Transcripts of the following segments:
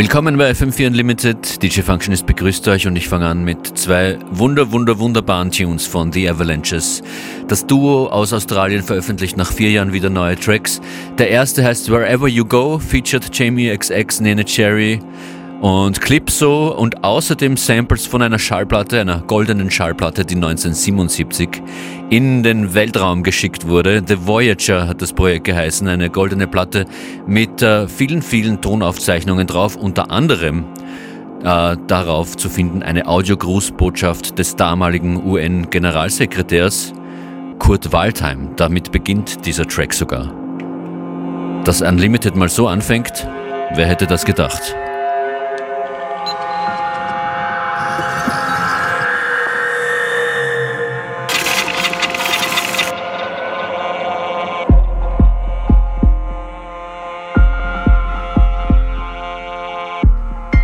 Willkommen bei FM4 Unlimited. DJ Functionist begrüßt euch und ich fange an mit zwei wunder, wunder, wunderbaren Tunes von The Avalanches. Das Duo aus Australien veröffentlicht nach vier Jahren wieder neue Tracks. Der erste heißt Wherever You Go, featured Jamie XX, Nene Cherry und Clipso und außerdem Samples von einer Schallplatte, einer goldenen Schallplatte, die 1977 in den Weltraum geschickt wurde. The Voyager hat das Projekt geheißen, eine goldene Platte mit äh, vielen, vielen Tonaufzeichnungen drauf, unter anderem äh, darauf zu finden eine Audiogrußbotschaft des damaligen UN-Generalsekretärs Kurt Waldheim. Damit beginnt dieser Track sogar. Dass Unlimited mal so anfängt, wer hätte das gedacht?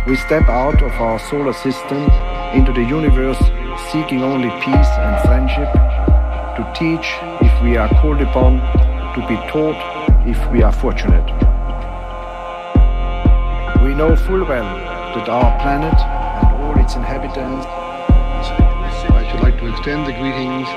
We step out of our solar system into the universe seeking only peace and friendship, to teach if we are called upon, to be taught if we are fortunate. We know full well that our planet and all its inhabitants. I should like to extend the greetings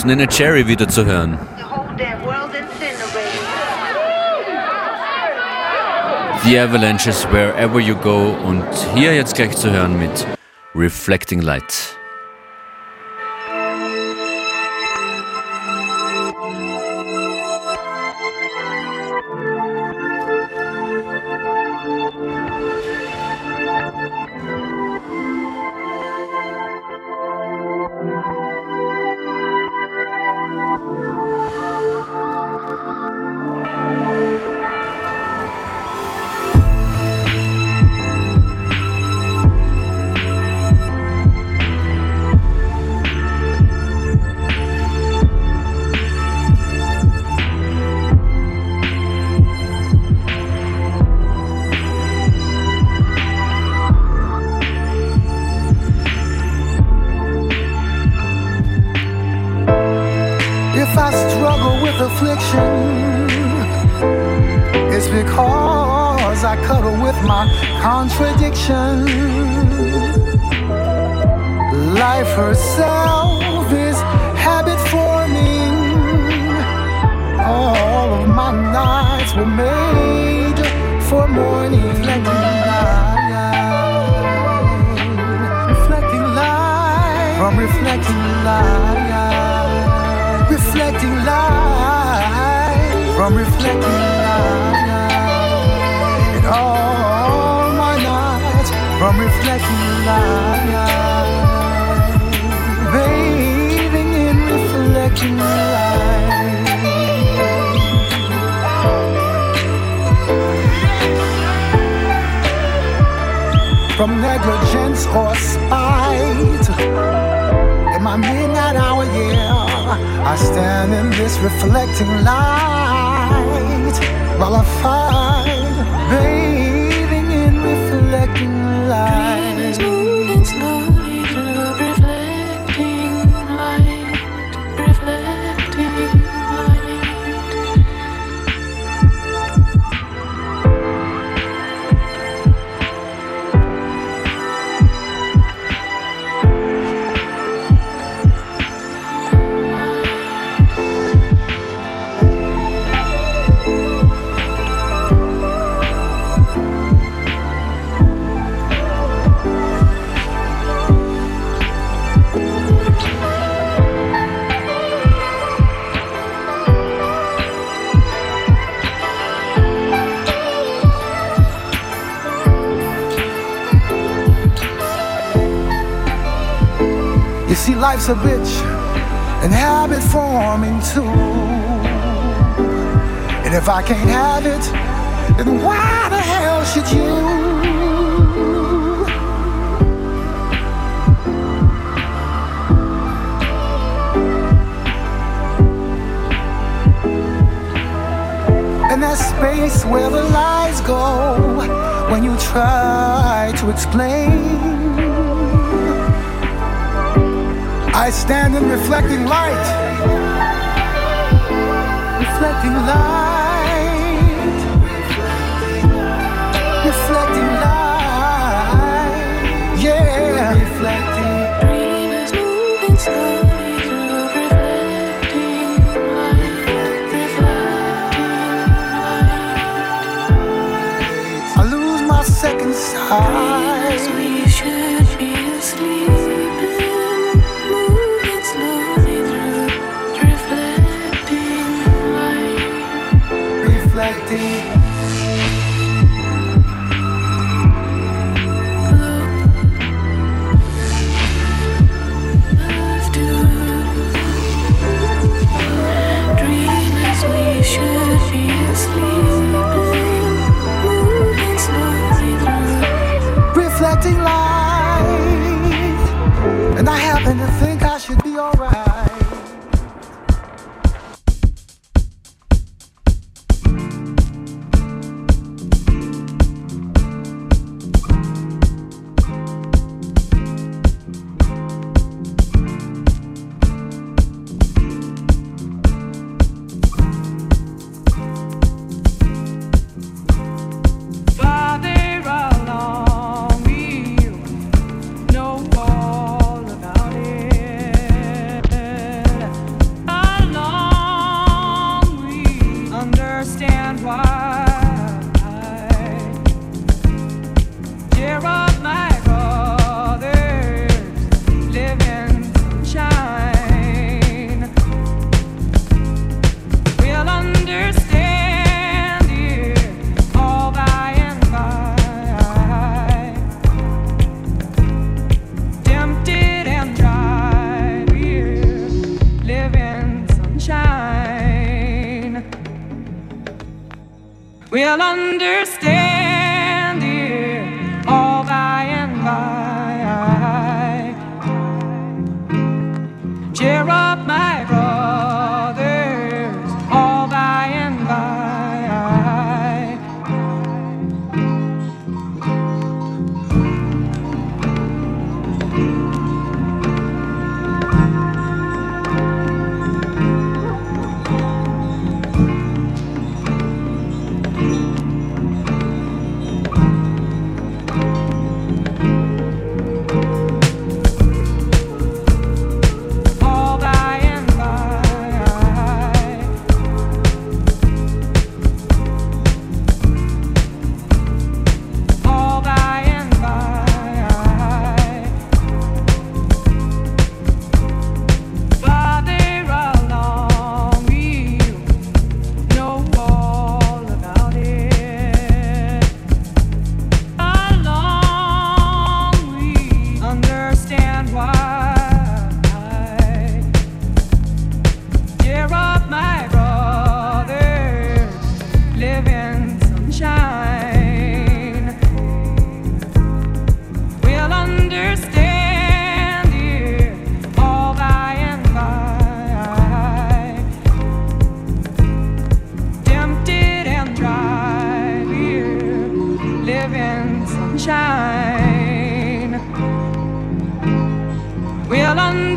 Gut, Nene Cherry wieder zu hören. The Avalanches, Wherever You Go und hier jetzt gleich zu hören mit Reflecting Light. While I find a bitch and habit forming too. And if I can't have it, then why the hell should you? And that space where the lies go when you try to explain. I stand in reflecting light. Reflecting light. Reflecting light. Yeah. Reflecting. Dream is moving slowly through reflecting light. I lose my second sight. and sunshine. We'll understand.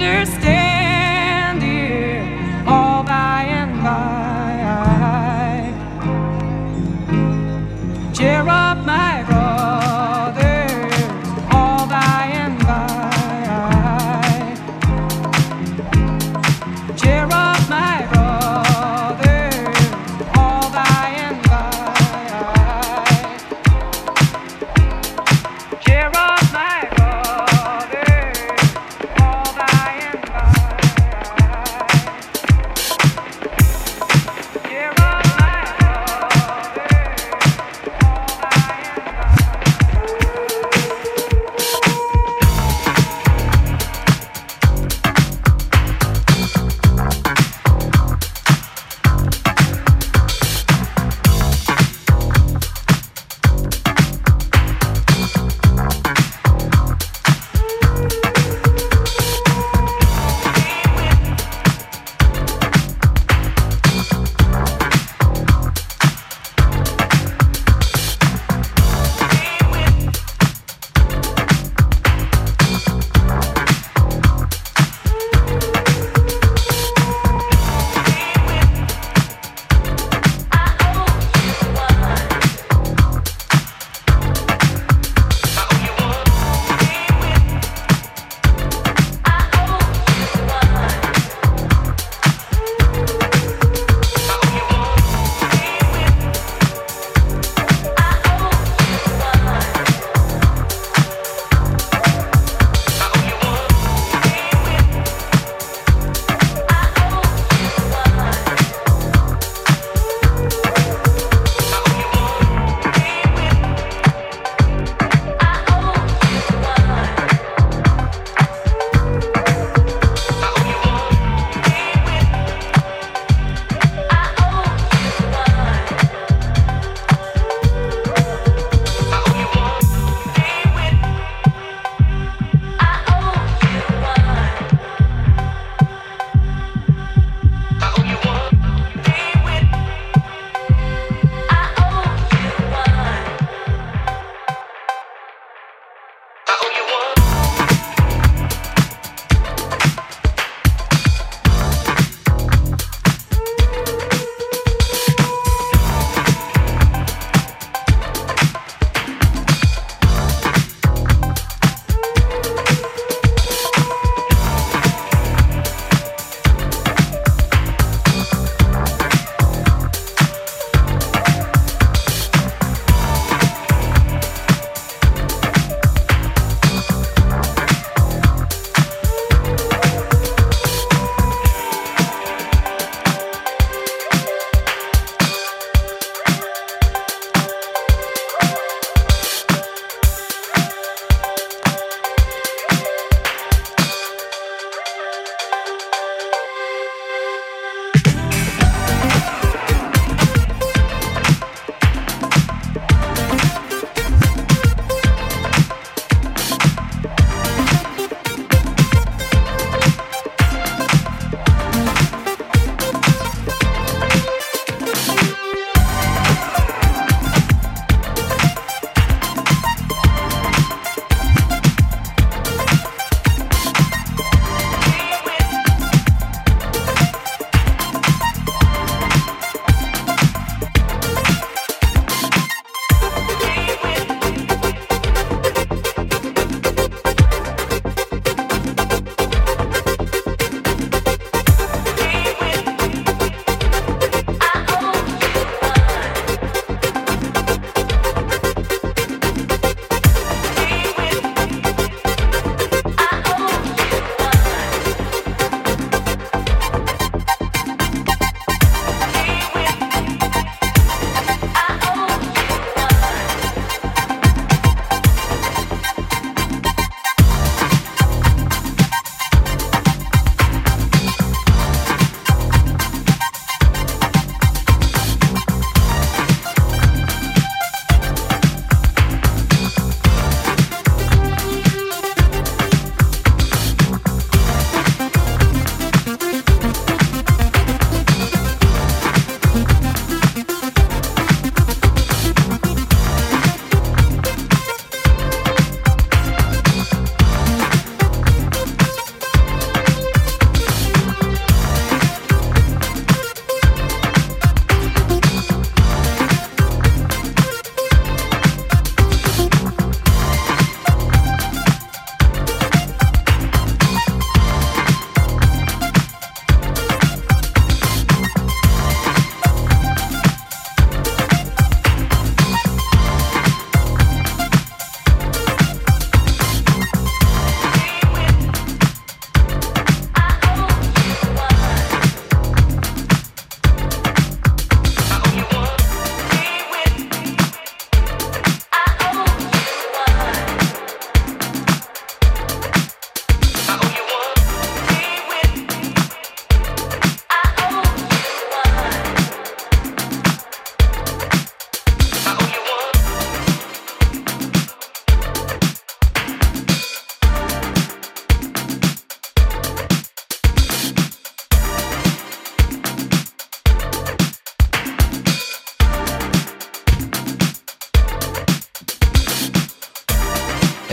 understand.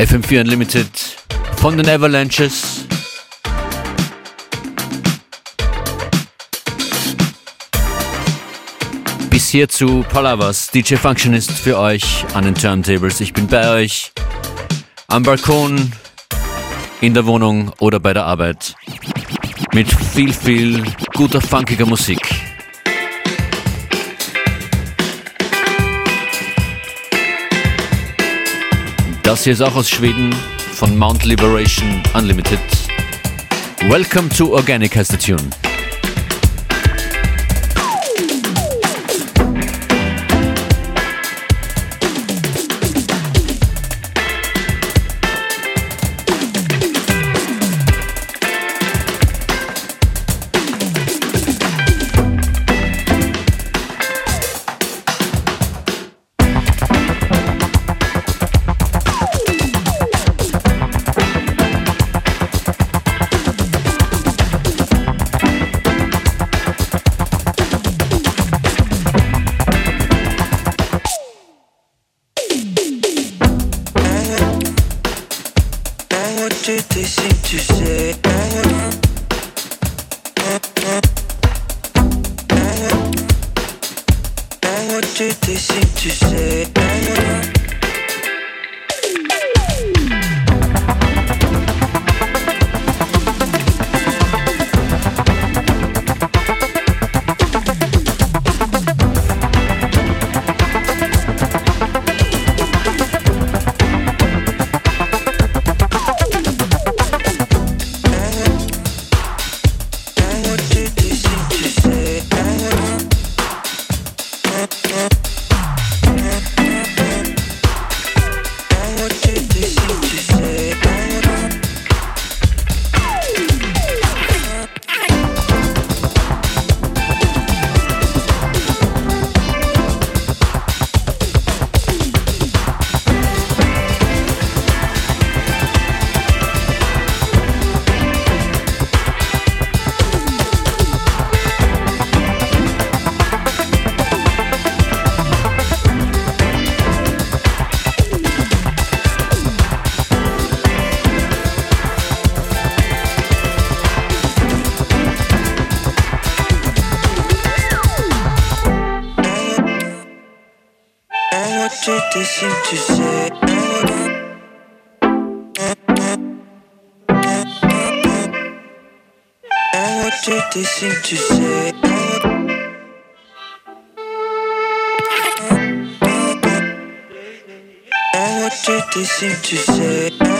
FM4 Unlimited von den Avalanches. Bis hier zu Palavas, DJ Functionist für euch an den Turntables. Ich bin bei euch am Balkon, in der Wohnung oder bei der Arbeit mit viel, viel guter, funkiger Musik. Das hier ist auch aus Schweden von Mount Liberation Unlimited. Welcome to Organic heißt der Tune. j'étais si tu sais. Envoie-tu tes si tu sais.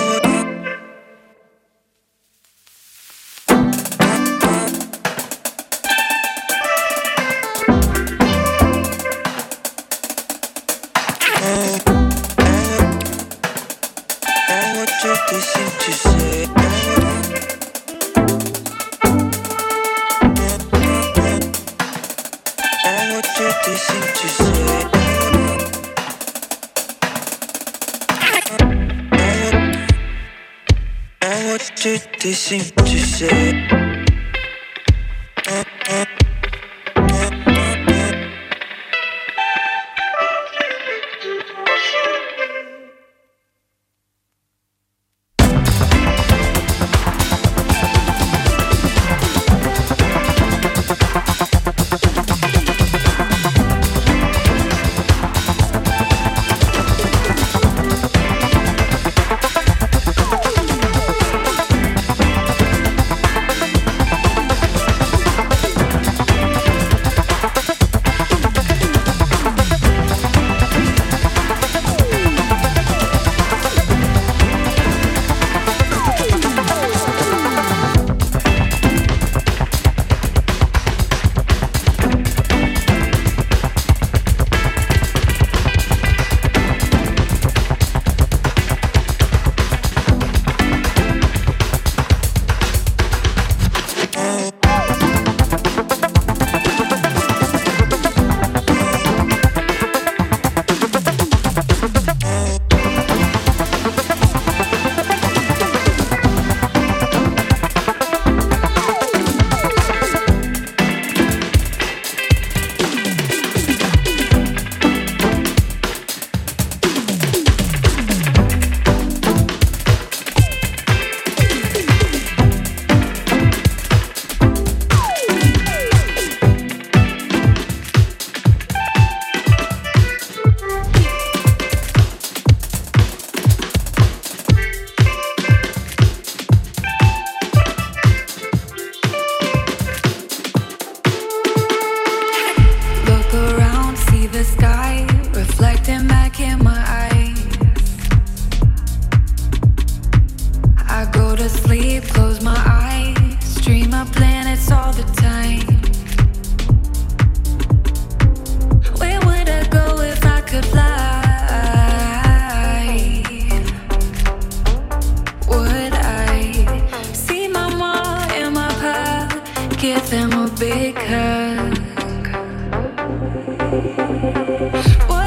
give them a big hug. What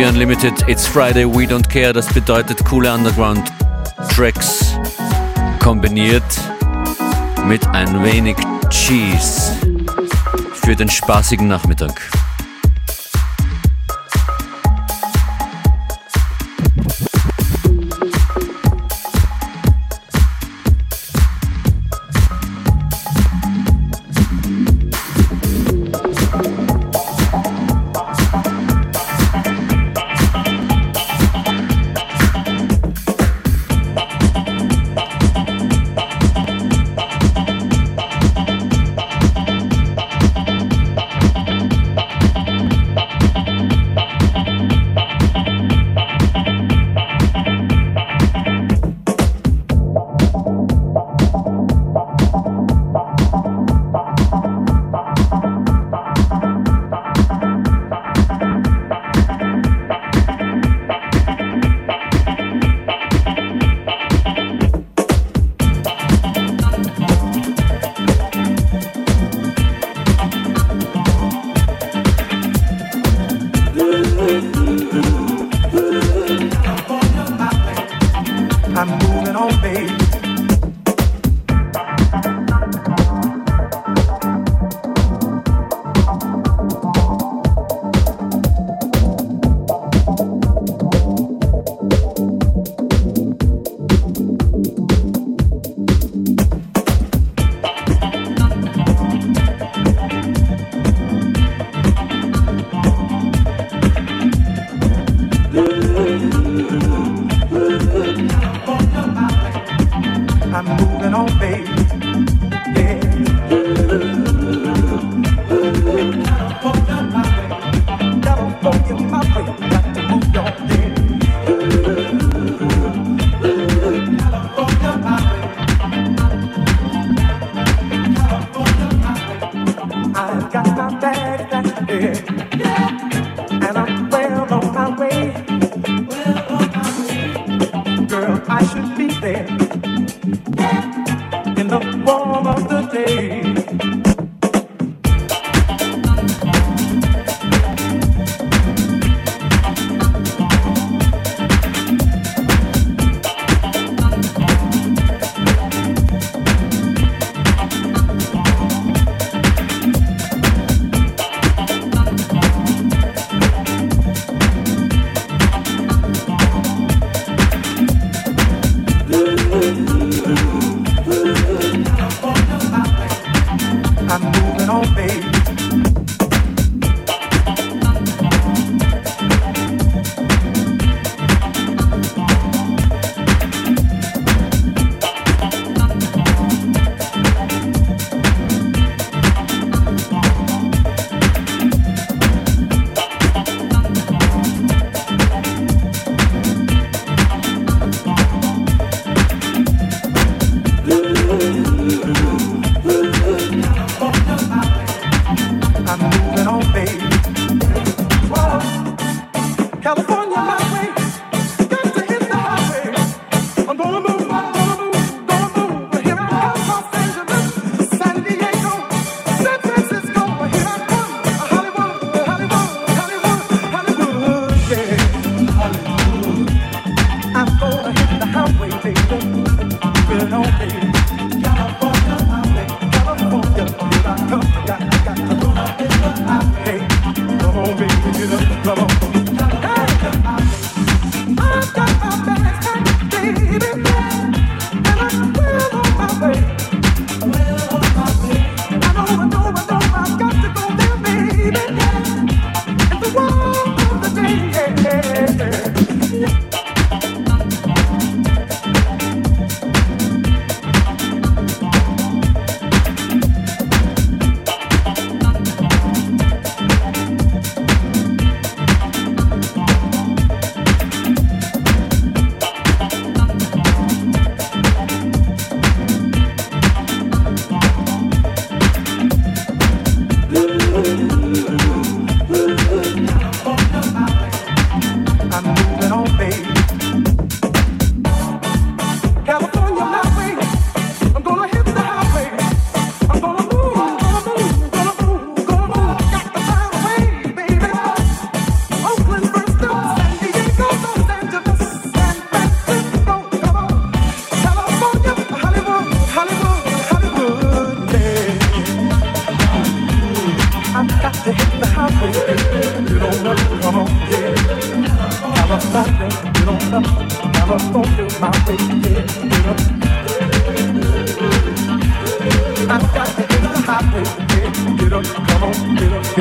FM4 Unlimited, It's Friday, We Don't Care. Das bedeutet coole Underground-Tracks kombiniert mit ein wenig Cheese für den spaßigen Nachmittag.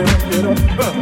get up.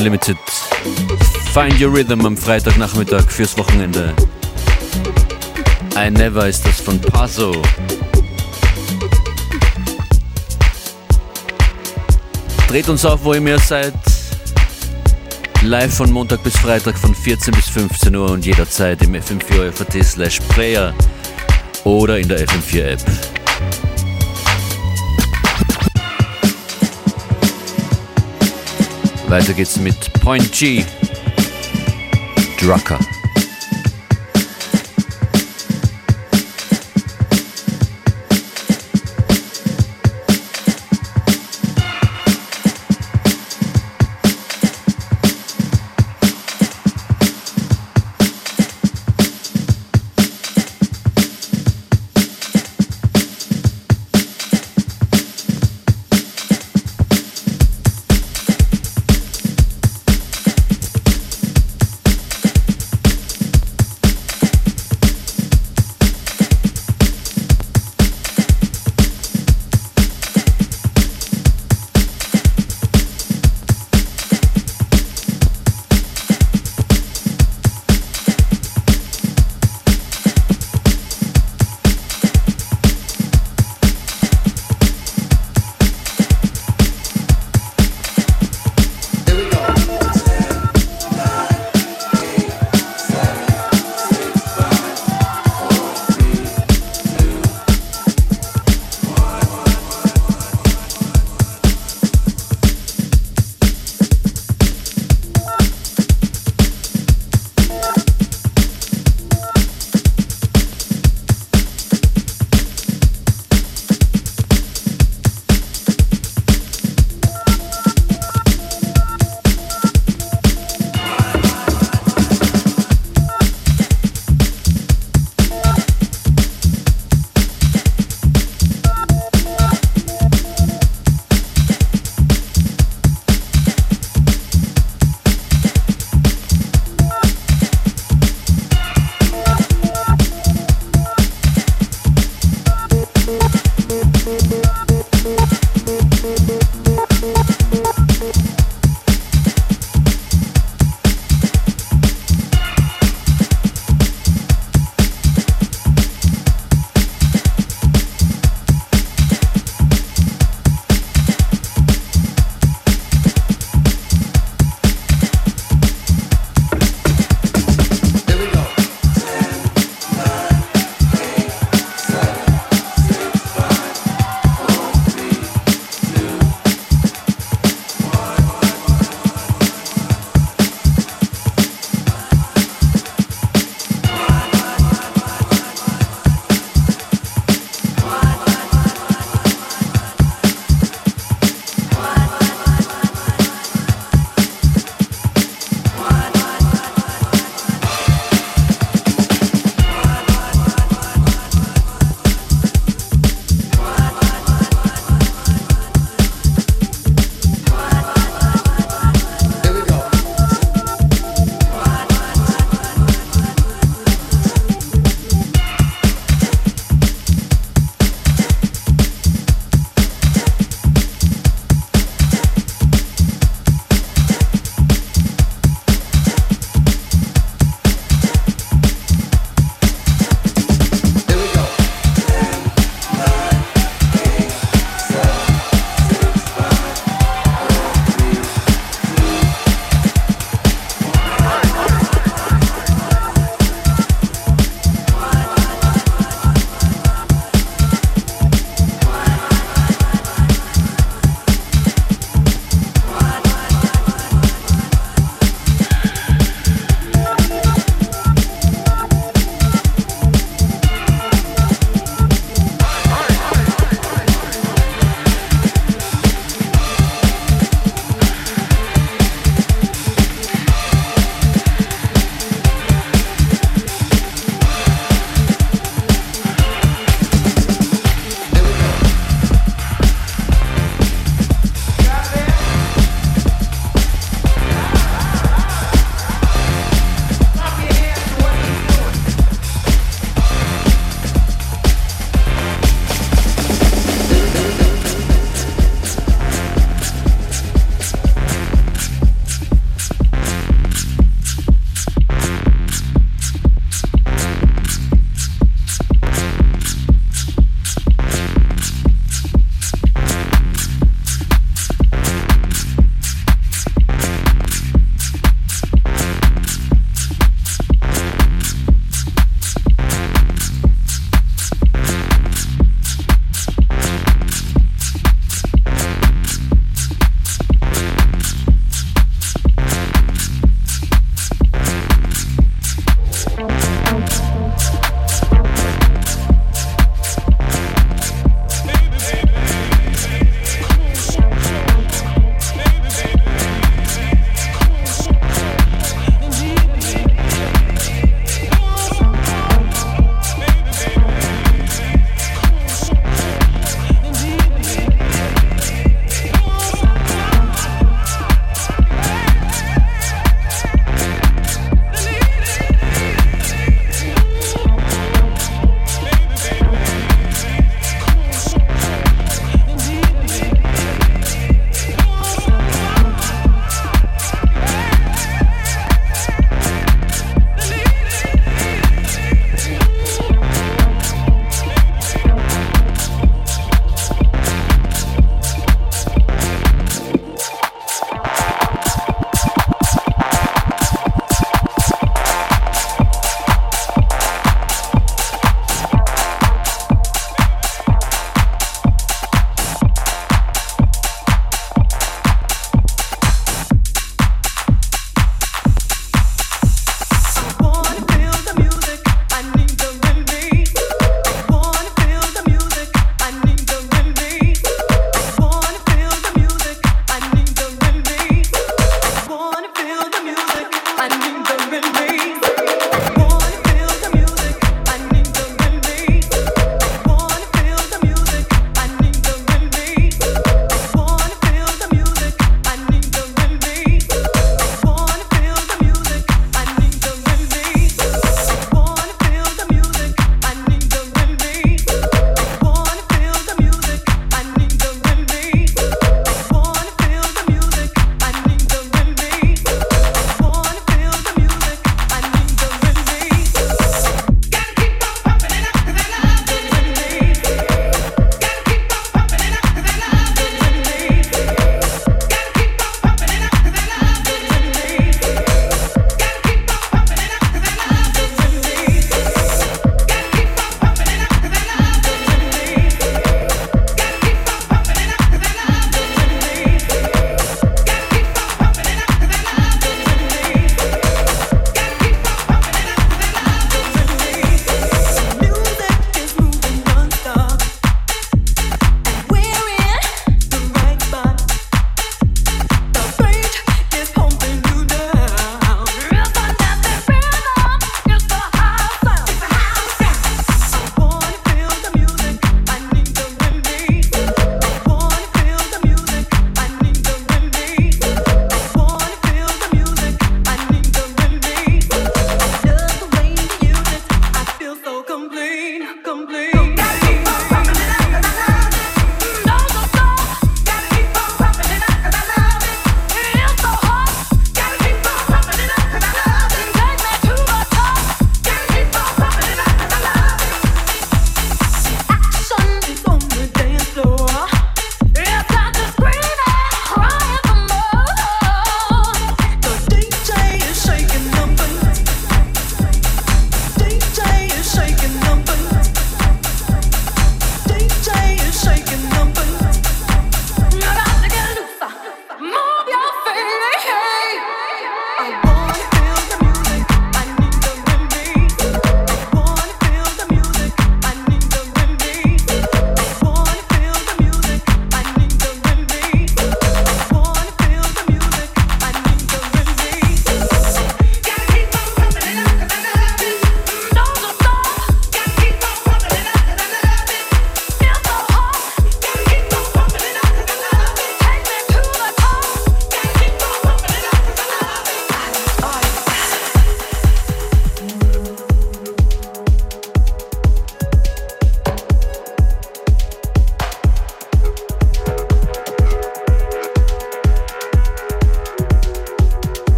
Unlimited. Find Your Rhythm am Freitagnachmittag fürs Wochenende. I Never ist das von Paso. Dreht uns auf, wo ihr mehr seid. Live von Montag bis Freitag von 14 bis 15 Uhr und jederzeit im fm4 slash player oder in der FM4 App. Weiter geht's mit Point G. Drucker.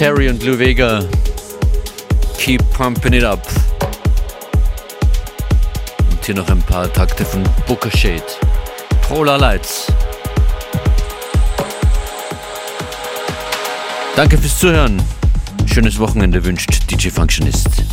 Terry und Lou Vega. Keep pumping it up. Und hier noch ein paar Takte von Booker Shade. Polar Lights. Danke fürs Zuhören. Schönes Wochenende wünscht DJ Functionist.